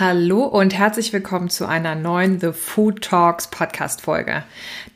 Hallo und herzlich willkommen zu einer neuen The Food Talks Podcast Folge.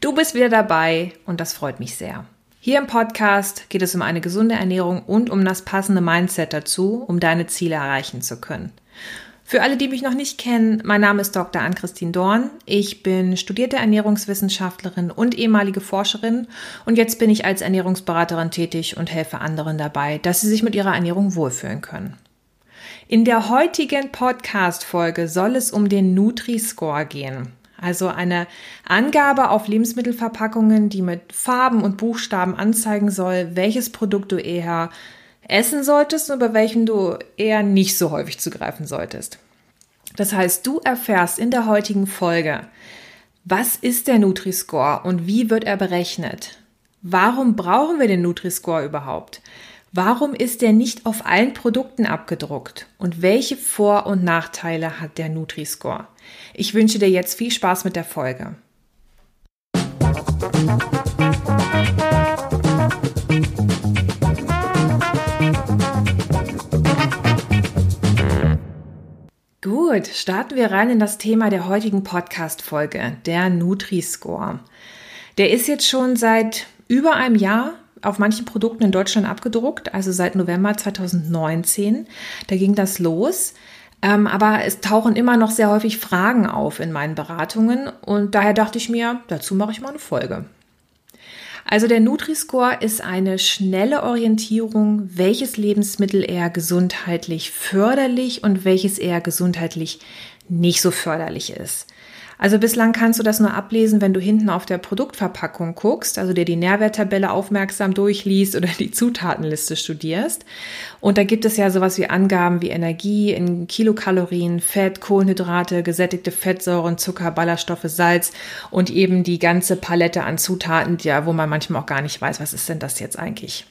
Du bist wieder dabei und das freut mich sehr. Hier im Podcast geht es um eine gesunde Ernährung und um das passende Mindset dazu, um deine Ziele erreichen zu können. Für alle, die mich noch nicht kennen, mein Name ist Dr. Ann-Christine Dorn. Ich bin studierte Ernährungswissenschaftlerin und ehemalige Forscherin und jetzt bin ich als Ernährungsberaterin tätig und helfe anderen dabei, dass sie sich mit ihrer Ernährung wohlfühlen können. In der heutigen Podcast-Folge soll es um den Nutri-Score gehen. Also eine Angabe auf Lebensmittelverpackungen, die mit Farben und Buchstaben anzeigen soll, welches Produkt du eher essen solltest und bei welchem du eher nicht so häufig zugreifen solltest. Das heißt, du erfährst in der heutigen Folge, was ist der Nutri-Score und wie wird er berechnet? Warum brauchen wir den Nutri-Score überhaupt? Warum ist der nicht auf allen Produkten abgedruckt? Und welche Vor- und Nachteile hat der Nutri-Score? Ich wünsche dir jetzt viel Spaß mit der Folge. Gut, starten wir rein in das Thema der heutigen Podcast-Folge, der Nutri-Score. Der ist jetzt schon seit über einem Jahr auf manchen Produkten in Deutschland abgedruckt, also seit November 2019. Da ging das los. Ähm, aber es tauchen immer noch sehr häufig Fragen auf in meinen Beratungen und daher dachte ich mir, dazu mache ich mal eine Folge. Also der Nutri-Score ist eine schnelle Orientierung, welches Lebensmittel eher gesundheitlich förderlich und welches eher gesundheitlich nicht so förderlich ist. Also bislang kannst du das nur ablesen, wenn du hinten auf der Produktverpackung guckst, also dir die Nährwerttabelle aufmerksam durchliest oder die Zutatenliste studierst. Und da gibt es ja sowas wie Angaben wie Energie in Kilokalorien, Fett, Kohlenhydrate, gesättigte Fettsäuren, Zucker, Ballaststoffe, Salz und eben die ganze Palette an Zutaten, ja, wo man manchmal auch gar nicht weiß, was ist denn das jetzt eigentlich.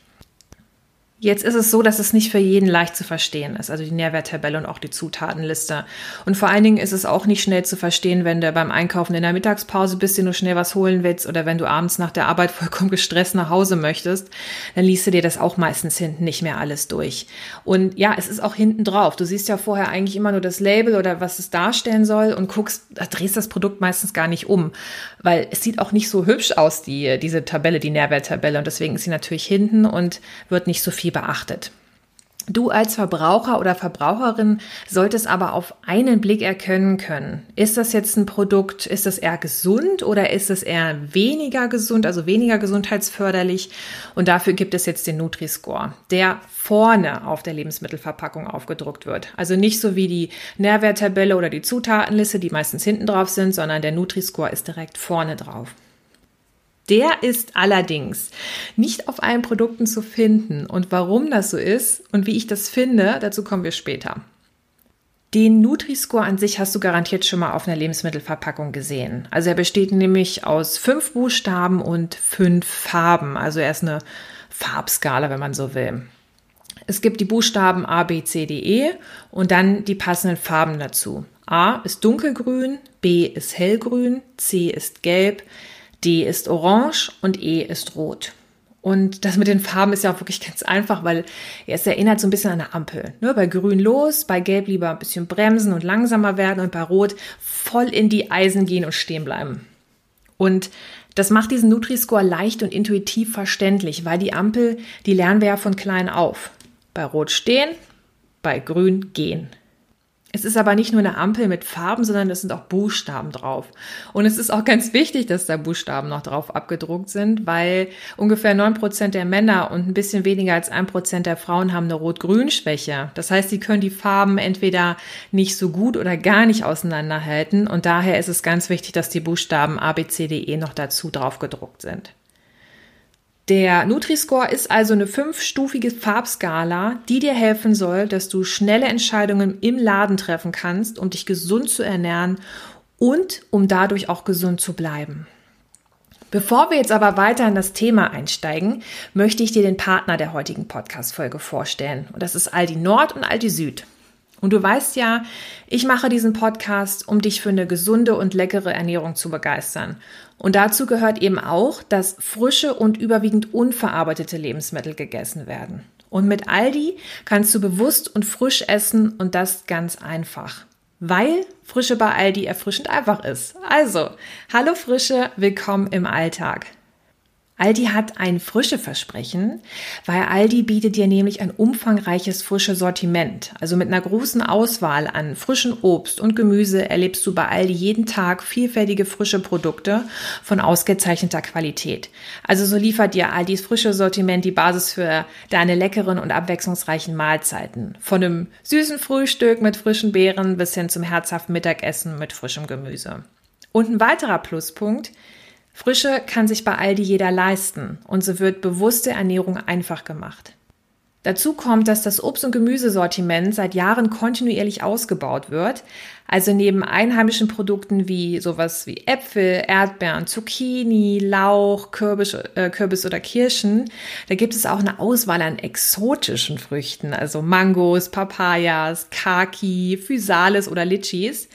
Jetzt ist es so, dass es nicht für jeden leicht zu verstehen ist, also die Nährwerttabelle und auch die Zutatenliste. Und vor allen Dingen ist es auch nicht schnell zu verstehen, wenn du beim Einkaufen in der Mittagspause bist, dir nur schnell was holen willst oder wenn du abends nach der Arbeit vollkommen gestresst nach Hause möchtest, dann liest du dir das auch meistens hinten nicht mehr alles durch. Und ja, es ist auch hinten drauf. Du siehst ja vorher eigentlich immer nur das Label oder was es darstellen soll und guckst, drehst das Produkt meistens gar nicht um, weil es sieht auch nicht so hübsch aus, die, diese Tabelle, die Nährwerttabelle. Und deswegen ist sie natürlich hinten und wird nicht so viel beachtet. Du als Verbraucher oder Verbraucherin solltest aber auf einen Blick erkennen können, ist das jetzt ein Produkt, ist das eher gesund oder ist es eher weniger gesund, also weniger gesundheitsförderlich? Und dafür gibt es jetzt den Nutri-Score, der vorne auf der Lebensmittelverpackung aufgedruckt wird. Also nicht so wie die Nährwerttabelle oder die Zutatenliste, die meistens hinten drauf sind, sondern der Nutri-Score ist direkt vorne drauf. Der ist allerdings nicht auf allen Produkten zu finden. Und warum das so ist und wie ich das finde, dazu kommen wir später. Den Nutri-Score an sich hast du garantiert schon mal auf einer Lebensmittelverpackung gesehen. Also er besteht nämlich aus fünf Buchstaben und fünf Farben. Also er ist eine Farbskala, wenn man so will. Es gibt die Buchstaben A, B, C, D, E und dann die passenden Farben dazu. A ist dunkelgrün, B ist hellgrün, C ist gelb, D ist orange und E ist rot. Und das mit den Farben ist ja auch wirklich ganz einfach, weil es erinnert so ein bisschen an eine Ampel. Ne? Bei grün los, bei gelb lieber ein bisschen bremsen und langsamer werden und bei rot voll in die Eisen gehen und stehen bleiben. Und das macht diesen Nutri-Score leicht und intuitiv verständlich, weil die Ampel, die lernen wir ja von klein auf. Bei rot stehen, bei grün gehen. Es ist aber nicht nur eine Ampel mit Farben, sondern es sind auch Buchstaben drauf. Und es ist auch ganz wichtig, dass da Buchstaben noch drauf abgedruckt sind, weil ungefähr neun Prozent der Männer und ein bisschen weniger als ein Prozent der Frauen haben eine Rot-Grün-Schwäche. Das heißt, sie können die Farben entweder nicht so gut oder gar nicht auseinanderhalten. Und daher ist es ganz wichtig, dass die Buchstaben A, B, C, D, E noch dazu drauf gedruckt sind. Der Nutri-Score ist also eine fünfstufige Farbskala, die dir helfen soll, dass du schnelle Entscheidungen im Laden treffen kannst, um dich gesund zu ernähren und um dadurch auch gesund zu bleiben. Bevor wir jetzt aber weiter in das Thema einsteigen, möchte ich dir den Partner der heutigen Podcast-Folge vorstellen. Und das ist Aldi Nord und Aldi Süd. Und du weißt ja, ich mache diesen Podcast, um dich für eine gesunde und leckere Ernährung zu begeistern. Und dazu gehört eben auch, dass frische und überwiegend unverarbeitete Lebensmittel gegessen werden. Und mit Aldi kannst du bewusst und frisch essen und das ganz einfach. weil Frische bei Aldi erfrischend einfach ist. Also, hallo Frische, willkommen im Alltag. Aldi hat ein frische Versprechen, weil Aldi bietet dir nämlich ein umfangreiches frische Sortiment. Also mit einer großen Auswahl an frischen Obst und Gemüse erlebst du bei Aldi jeden Tag vielfältige frische Produkte von ausgezeichneter Qualität. Also so liefert dir Aldis frische Sortiment die Basis für deine leckeren und abwechslungsreichen Mahlzeiten. Von einem süßen Frühstück mit frischen Beeren bis hin zum herzhaften Mittagessen mit frischem Gemüse. Und ein weiterer Pluspunkt, Frische kann sich bei Aldi jeder leisten und so wird bewusste Ernährung einfach gemacht. Dazu kommt, dass das Obst- und Gemüsesortiment seit Jahren kontinuierlich ausgebaut wird. Also neben einheimischen Produkten wie sowas wie Äpfel, Erdbeeren, Zucchini, Lauch, Kürbis, äh, Kürbis oder Kirschen, da gibt es auch eine Auswahl an exotischen Früchten, also Mangos, Papayas, Kaki, Physalis oder Litchis.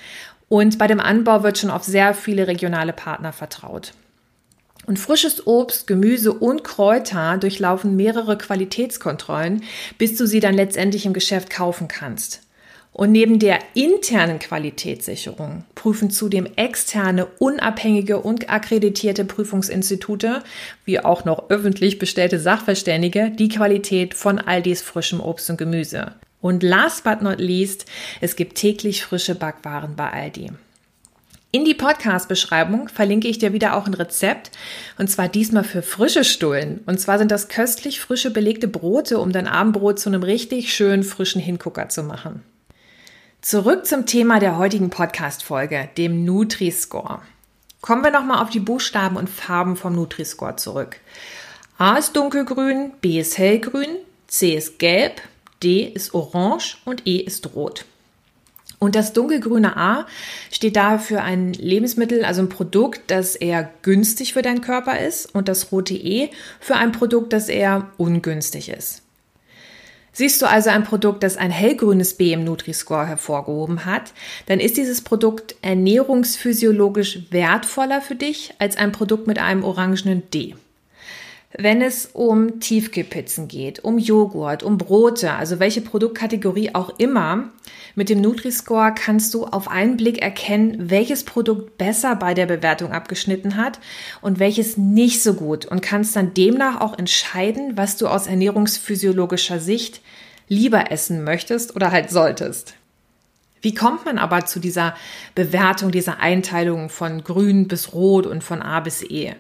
Und bei dem Anbau wird schon auf sehr viele regionale Partner vertraut. Und frisches Obst, Gemüse und Kräuter durchlaufen mehrere Qualitätskontrollen, bis du sie dann letztendlich im Geschäft kaufen kannst. Und neben der internen Qualitätssicherung prüfen zudem externe, unabhängige und akkreditierte Prüfungsinstitute, wie auch noch öffentlich bestellte Sachverständige, die Qualität von Aldis frischem Obst und Gemüse. Und last but not least, es gibt täglich frische Backwaren bei Aldi. In die Podcast-Beschreibung verlinke ich dir wieder auch ein Rezept und zwar diesmal für frische Stullen. Und zwar sind das köstlich frische belegte Brote, um dein Abendbrot zu einem richtig schönen frischen Hingucker zu machen. Zurück zum Thema der heutigen Podcast-Folge, dem Nutri-Score. Kommen wir nochmal auf die Buchstaben und Farben vom Nutri-Score zurück. A ist dunkelgrün, B ist hellgrün, C ist gelb, D ist orange und E ist rot. Und das dunkelgrüne A steht da für ein Lebensmittel, also ein Produkt, das eher günstig für deinen Körper ist und das rote E für ein Produkt, das eher ungünstig ist. Siehst du also ein Produkt, das ein hellgrünes B im Nutri-Score hervorgehoben hat, dann ist dieses Produkt ernährungsphysiologisch wertvoller für dich als ein Produkt mit einem orangenen D. Wenn es um Tiefkühlpizzen geht, um Joghurt, um Brote, also welche Produktkategorie auch immer, mit dem Nutri-Score kannst du auf einen Blick erkennen, welches Produkt besser bei der Bewertung abgeschnitten hat und welches nicht so gut und kannst dann demnach auch entscheiden, was du aus ernährungsphysiologischer Sicht lieber essen möchtest oder halt solltest. Wie kommt man aber zu dieser Bewertung, dieser Einteilung von grün bis rot und von A bis E?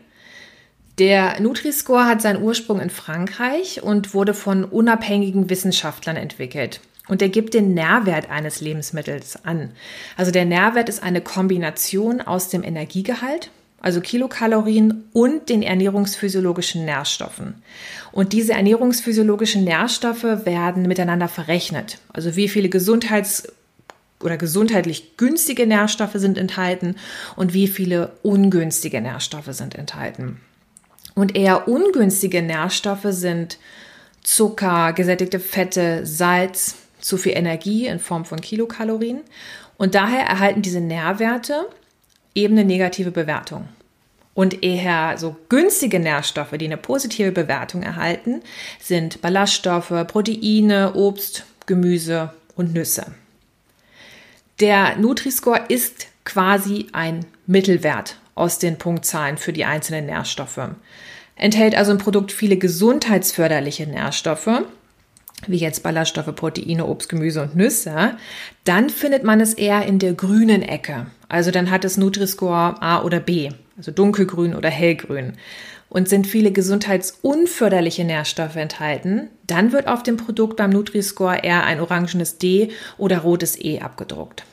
Der Nutri-Score hat seinen Ursprung in Frankreich und wurde von unabhängigen Wissenschaftlern entwickelt. Und er gibt den Nährwert eines Lebensmittels an. Also der Nährwert ist eine Kombination aus dem Energiegehalt, also Kilokalorien und den ernährungsphysiologischen Nährstoffen. Und diese ernährungsphysiologischen Nährstoffe werden miteinander verrechnet. Also wie viele Gesundheits- oder gesundheitlich günstige Nährstoffe sind enthalten und wie viele ungünstige Nährstoffe sind enthalten. Und eher ungünstige Nährstoffe sind Zucker, gesättigte Fette, Salz, zu viel Energie in Form von Kilokalorien. Und daher erhalten diese Nährwerte eben eine negative Bewertung. Und eher so günstige Nährstoffe, die eine positive Bewertung erhalten, sind Ballaststoffe, Proteine, Obst, Gemüse und Nüsse. Der Nutri-Score ist quasi ein Mittelwert aus den Punktzahlen für die einzelnen Nährstoffe. Enthält also ein Produkt viele gesundheitsförderliche Nährstoffe, wie jetzt Ballaststoffe, Proteine, Obst, Gemüse und Nüsse, dann findet man es eher in der grünen Ecke. Also dann hat es Nutri-Score A oder B, also dunkelgrün oder hellgrün. Und sind viele gesundheitsunförderliche Nährstoffe enthalten, dann wird auf dem Produkt beim Nutri-Score eher ein orangenes D oder rotes E abgedruckt.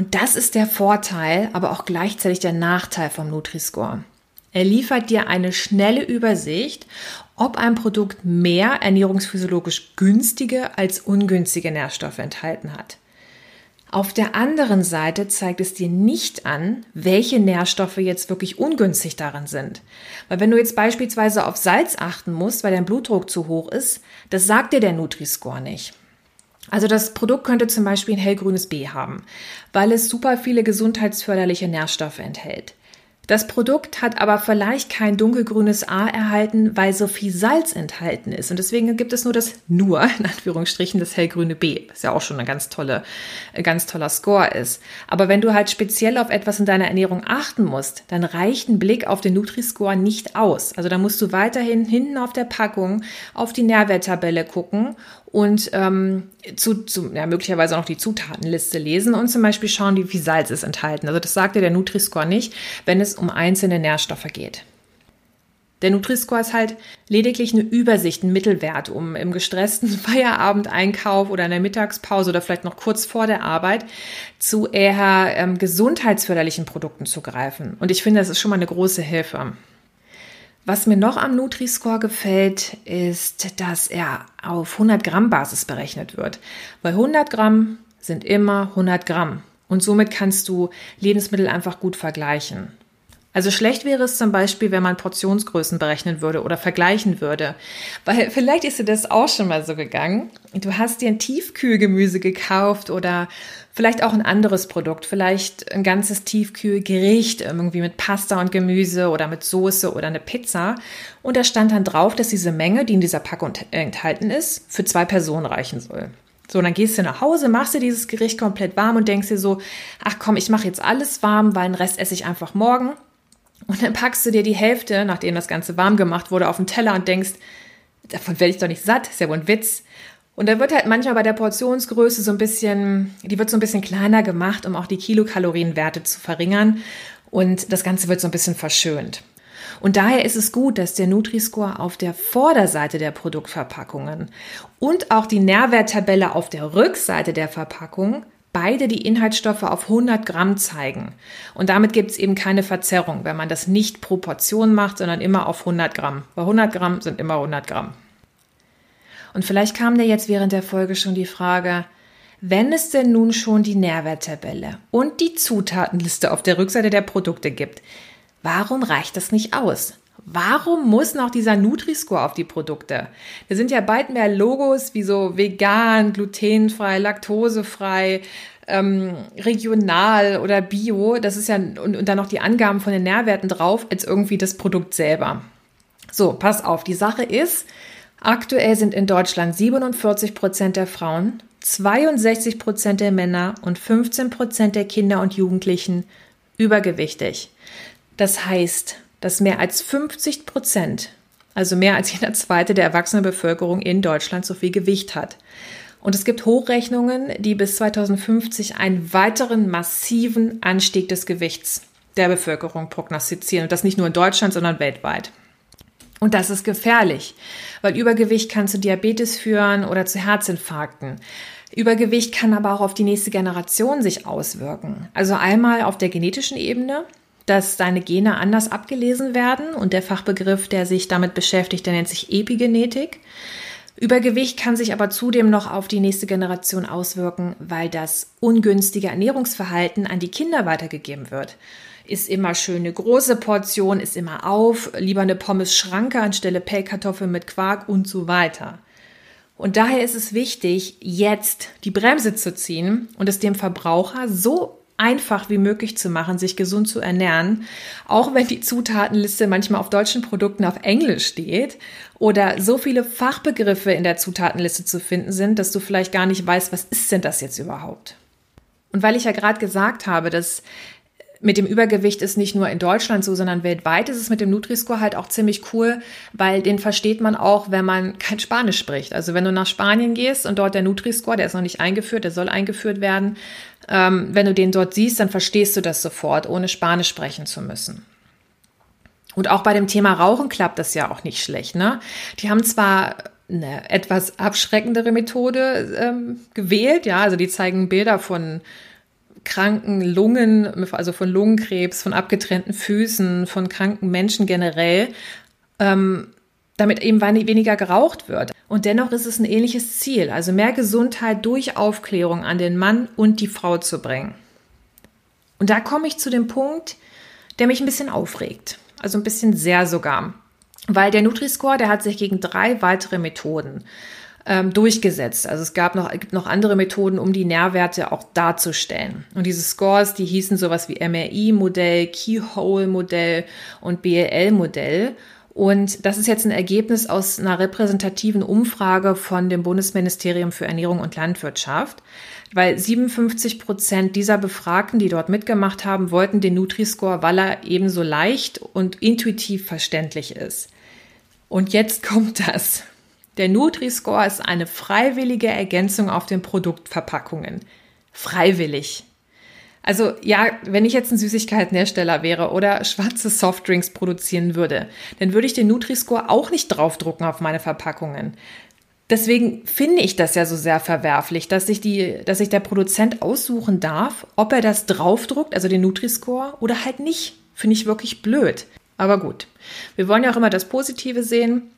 Und das ist der Vorteil, aber auch gleichzeitig der Nachteil vom Nutri-Score. Er liefert dir eine schnelle Übersicht, ob ein Produkt mehr ernährungsphysiologisch günstige als ungünstige Nährstoffe enthalten hat. Auf der anderen Seite zeigt es dir nicht an, welche Nährstoffe jetzt wirklich ungünstig darin sind. Weil wenn du jetzt beispielsweise auf Salz achten musst, weil dein Blutdruck zu hoch ist, das sagt dir der Nutri-Score nicht. Also das Produkt könnte zum Beispiel ein hellgrünes B haben, weil es super viele gesundheitsförderliche Nährstoffe enthält. Das Produkt hat aber vielleicht kein dunkelgrünes A erhalten, weil so viel Salz enthalten ist. Und deswegen gibt es nur das nur, in Anführungsstrichen, das hellgrüne B, was ja auch schon ein ganz, tolle, ein ganz toller Score ist. Aber wenn du halt speziell auf etwas in deiner Ernährung achten musst, dann reicht ein Blick auf den Nutri-Score nicht aus. Also da musst du weiterhin hinten auf der Packung auf die Nährwerttabelle gucken und ähm, zu, zu, ja, möglicherweise auch noch die Zutatenliste lesen und zum Beispiel schauen, wie viel Salz ist enthalten. Also das sagt dir der Nutri-Score nicht, wenn es um einzelne Nährstoffe geht. Der Nutri-Score ist halt lediglich eine Übersicht, ein Mittelwert, um im gestressten Feierabendeinkauf oder in der Mittagspause oder vielleicht noch kurz vor der Arbeit zu eher ähm, gesundheitsförderlichen Produkten zu greifen. Und ich finde, das ist schon mal eine große Hilfe. Was mir noch am Nutri-Score gefällt, ist, dass er auf 100 Gramm Basis berechnet wird. Weil 100 Gramm sind immer 100 Gramm. Und somit kannst du Lebensmittel einfach gut vergleichen. Also schlecht wäre es zum Beispiel, wenn man Portionsgrößen berechnen würde oder vergleichen würde. Weil vielleicht ist dir das auch schon mal so gegangen. Du hast dir ein Tiefkühlgemüse gekauft oder vielleicht auch ein anderes Produkt, vielleicht ein ganzes Tiefkühlgericht irgendwie mit Pasta und Gemüse oder mit Soße oder eine Pizza. Und da stand dann drauf, dass diese Menge, die in dieser Packung enthalten ist, für zwei Personen reichen soll. So, dann gehst du nach Hause, machst dir dieses Gericht komplett warm und denkst dir so, ach komm, ich mache jetzt alles warm, weil den Rest esse ich einfach morgen. Und dann packst du dir die Hälfte, nachdem das Ganze warm gemacht wurde, auf den Teller und denkst, davon werde ich doch nicht satt, ist ja wohl ein Witz. Und da wird halt manchmal bei der Portionsgröße so ein bisschen, die wird so ein bisschen kleiner gemacht, um auch die Kilokalorienwerte zu verringern. Und das Ganze wird so ein bisschen verschönt. Und daher ist es gut, dass der Nutri-Score auf der Vorderseite der Produktverpackungen und auch die Nährwerttabelle auf der Rückseite der Verpackung beide die Inhaltsstoffe auf 100 Gramm zeigen. Und damit gibt es eben keine Verzerrung, wenn man das nicht pro Portion macht, sondern immer auf 100 Gramm. Weil 100 Gramm sind immer 100 Gramm. Und vielleicht kam dir jetzt während der Folge schon die Frage, wenn es denn nun schon die Nährwerttabelle und die Zutatenliste auf der Rückseite der Produkte gibt, warum reicht das nicht aus? Warum muss noch dieser Nutri-Score auf die Produkte? Da sind ja bald mehr Logos wie so vegan, glutenfrei, laktosefrei, ähm, regional oder bio. Das ist ja, und, und dann noch die Angaben von den Nährwerten drauf, als irgendwie das Produkt selber. So, pass auf. Die Sache ist, aktuell sind in Deutschland 47 Prozent der Frauen, 62 Prozent der Männer und 15 Prozent der Kinder und Jugendlichen übergewichtig. Das heißt, dass mehr als 50 Prozent, also mehr als jeder zweite der erwachsenen Bevölkerung in Deutschland so viel Gewicht hat. Und es gibt Hochrechnungen, die bis 2050 einen weiteren massiven Anstieg des Gewichts der Bevölkerung prognostizieren. Und das nicht nur in Deutschland, sondern weltweit. Und das ist gefährlich, weil Übergewicht kann zu Diabetes führen oder zu Herzinfarkten. Übergewicht kann aber auch auf die nächste Generation sich auswirken. Also einmal auf der genetischen Ebene, dass deine Gene anders abgelesen werden und der Fachbegriff, der sich damit beschäftigt, der nennt sich Epigenetik. Übergewicht kann sich aber zudem noch auf die nächste Generation auswirken, weil das ungünstige Ernährungsverhalten an die Kinder weitergegeben wird. Ist immer schön eine große Portion, ist immer auf, lieber eine Pommes Schranke anstelle Pellkartoffeln mit Quark und so weiter. Und daher ist es wichtig, jetzt die Bremse zu ziehen und es dem Verbraucher so einfach wie möglich zu machen, sich gesund zu ernähren, auch wenn die Zutatenliste manchmal auf deutschen Produkten auf Englisch steht oder so viele Fachbegriffe in der Zutatenliste zu finden sind, dass du vielleicht gar nicht weißt, was ist denn das jetzt überhaupt? Und weil ich ja gerade gesagt habe, dass mit dem Übergewicht ist nicht nur in Deutschland so, sondern weltweit ist es mit dem Nutri-Score halt auch ziemlich cool, weil den versteht man auch, wenn man kein Spanisch spricht. Also wenn du nach Spanien gehst und dort der Nutri-Score, der ist noch nicht eingeführt, der soll eingeführt werden, ähm, wenn du den dort siehst, dann verstehst du das sofort, ohne Spanisch sprechen zu müssen. Und auch bei dem Thema Rauchen klappt das ja auch nicht schlecht. Ne? Die haben zwar eine etwas abschreckendere Methode ähm, gewählt, ja, also die zeigen Bilder von kranken Lungen, also von Lungenkrebs, von abgetrennten Füßen, von kranken Menschen generell, ähm, damit eben weniger geraucht wird. Und dennoch ist es ein ähnliches Ziel, also mehr Gesundheit durch Aufklärung an den Mann und die Frau zu bringen. Und da komme ich zu dem Punkt, der mich ein bisschen aufregt, also ein bisschen sehr sogar, weil der Nutri-Score, der hat sich gegen drei weitere Methoden ähm, durchgesetzt. Also es gab noch, gibt noch andere Methoden, um die Nährwerte auch darzustellen. Und diese Scores, die hießen sowas wie MRI-Modell, Keyhole-Modell und BLL-Modell. Und das ist jetzt ein Ergebnis aus einer repräsentativen Umfrage von dem Bundesministerium für Ernährung und Landwirtschaft, weil 57 Prozent dieser Befragten, die dort mitgemacht haben, wollten den Nutri-Score, weil er ebenso leicht und intuitiv verständlich ist. Und jetzt kommt das. Der Nutri-Score ist eine freiwillige Ergänzung auf den Produktverpackungen. Freiwillig. Also ja, wenn ich jetzt ein Süßigkeitenhersteller wäre oder schwarze Softdrinks produzieren würde, dann würde ich den Nutri-Score auch nicht draufdrucken auf meine Verpackungen. Deswegen finde ich das ja so sehr verwerflich, dass sich, die, dass sich der Produzent aussuchen darf, ob er das draufdruckt, also den Nutri-Score, oder halt nicht. Finde ich wirklich blöd. Aber gut, wir wollen ja auch immer das Positive sehen.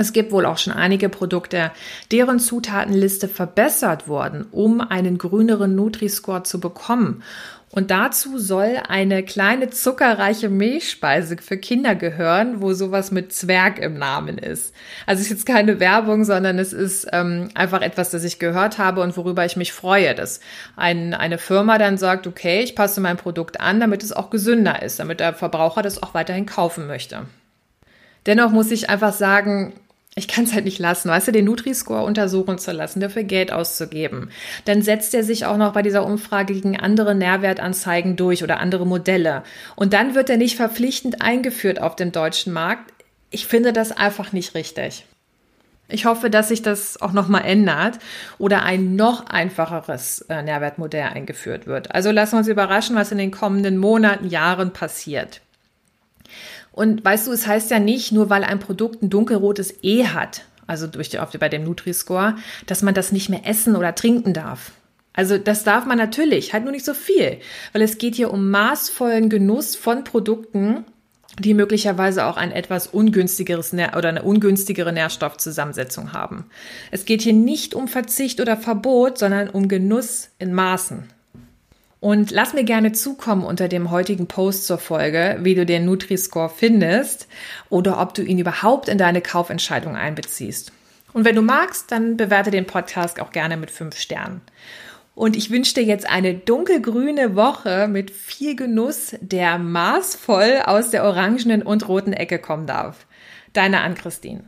Es gibt wohl auch schon einige Produkte, deren Zutatenliste verbessert wurden, um einen grüneren Nutri-Score zu bekommen. Und dazu soll eine kleine zuckerreiche Milchspeise für Kinder gehören, wo sowas mit Zwerg im Namen ist. Also ist jetzt keine Werbung, sondern es ist ähm, einfach etwas, das ich gehört habe und worüber ich mich freue, dass ein, eine Firma dann sagt, okay, ich passe mein Produkt an, damit es auch gesünder ist, damit der Verbraucher das auch weiterhin kaufen möchte. Dennoch muss ich einfach sagen, ich kann es halt nicht lassen, weißt du, den Nutri-Score untersuchen zu lassen, dafür Geld auszugeben. Dann setzt er sich auch noch bei dieser Umfrage gegen andere Nährwertanzeigen durch oder andere Modelle. Und dann wird er nicht verpflichtend eingeführt auf dem deutschen Markt. Ich finde das einfach nicht richtig. Ich hoffe, dass sich das auch nochmal ändert oder ein noch einfacheres äh, Nährwertmodell eingeführt wird. Also lassen wir uns überraschen, was in den kommenden Monaten, Jahren passiert. Und weißt du, es heißt ja nicht, nur weil ein Produkt ein dunkelrotes E hat, also durch die, bei dem Nutri-Score, dass man das nicht mehr essen oder trinken darf. Also das darf man natürlich, halt nur nicht so viel, weil es geht hier um maßvollen Genuss von Produkten, die möglicherweise auch ein etwas ungünstigeres oder eine ungünstigere Nährstoffzusammensetzung haben. Es geht hier nicht um Verzicht oder Verbot, sondern um Genuss in Maßen. Und lass mir gerne zukommen unter dem heutigen Post zur Folge, wie du den Nutri-Score findest oder ob du ihn überhaupt in deine Kaufentscheidung einbeziehst. Und wenn du magst, dann bewerte den Podcast auch gerne mit fünf Sternen. Und ich wünsche dir jetzt eine dunkelgrüne Woche mit viel Genuss, der maßvoll aus der orangenen und roten Ecke kommen darf. Deine Ann-Christine.